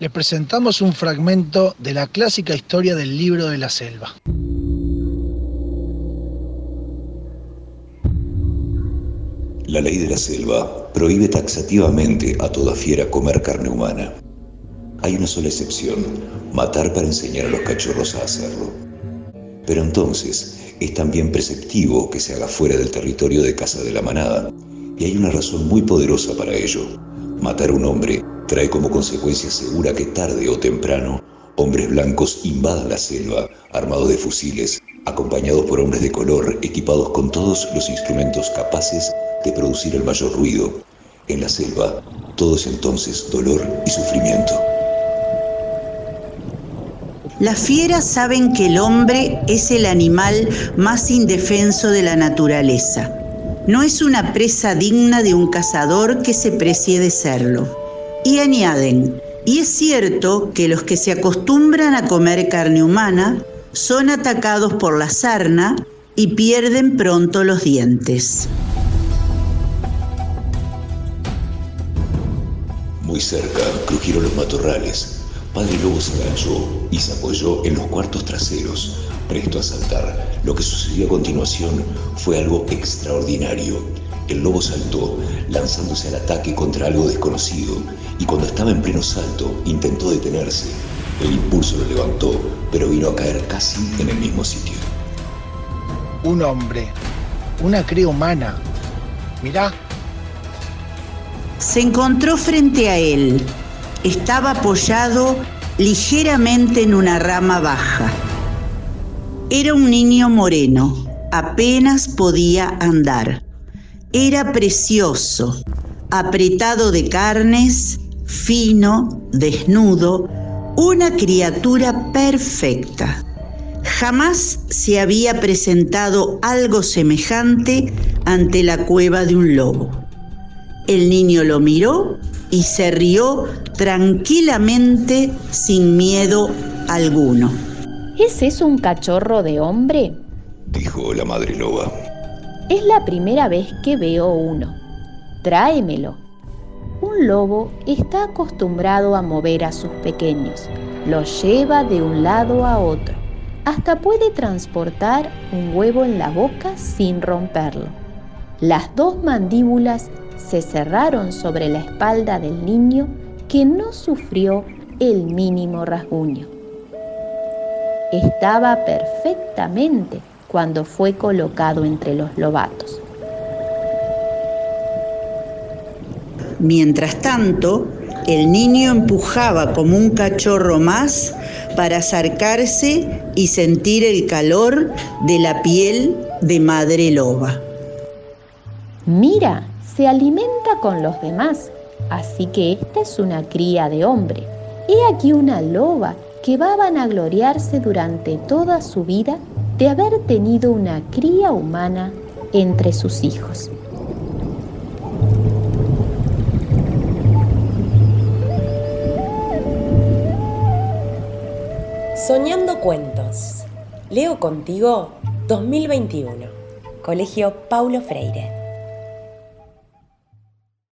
les presentamos un fragmento de la clásica historia del libro de la selva. La ley de la selva prohíbe taxativamente a toda fiera comer carne humana. Hay una sola excepción, matar para enseñar a los cachorros a hacerlo. Pero entonces es también preceptivo que se haga fuera del territorio de casa de la manada, y hay una razón muy poderosa para ello. Matar a un hombre trae como consecuencia segura que tarde o temprano hombres blancos invadan la selva armados de fusiles, acompañados por hombres de color equipados con todos los instrumentos capaces de producir el mayor ruido. En la selva, todo es entonces dolor y sufrimiento. Las fieras saben que el hombre es el animal más indefenso de la naturaleza. No es una presa digna de un cazador que se precie de serlo. Y añaden, y es cierto que los que se acostumbran a comer carne humana son atacados por la sarna y pierden pronto los dientes. Muy cerca crujieron los matorrales. Padre Lobo se agachó y se apoyó en los cuartos traseros, presto a saltar. Lo que sucedió a continuación fue algo extraordinario. El lobo saltó, lanzándose al ataque contra algo desconocido, y cuando estaba en pleno salto, intentó detenerse. El impulso lo levantó, pero vino a caer casi en el mismo sitio. Un hombre, una cría humana. Mirá, se encontró frente a él. Estaba apoyado ligeramente en una rama baja. Era un niño moreno, apenas podía andar. Era precioso, apretado de carnes, fino, desnudo, una criatura perfecta. Jamás se había presentado algo semejante ante la cueva de un lobo. El niño lo miró y se rió tranquilamente sin miedo alguno. ¿Es eso un cachorro de hombre? Dijo la madre loba. Es la primera vez que veo uno. Tráemelo. Un lobo está acostumbrado a mover a sus pequeños. Los lleva de un lado a otro. Hasta puede transportar un huevo en la boca sin romperlo. Las dos mandíbulas se cerraron sobre la espalda del niño que no sufrió el mínimo rasguño. Estaba perfectamente cuando fue colocado entre los lobatos. Mientras tanto, el niño empujaba como un cachorro más para acercarse y sentir el calor de la piel de madre loba. Mira, se alimenta con los demás, así que esta es una cría de hombre. He aquí una loba que va a vanagloriarse durante toda su vida de haber tenido una cría humana entre sus hijos. Soñando Cuentos. Leo contigo 2021. Colegio Paulo Freire.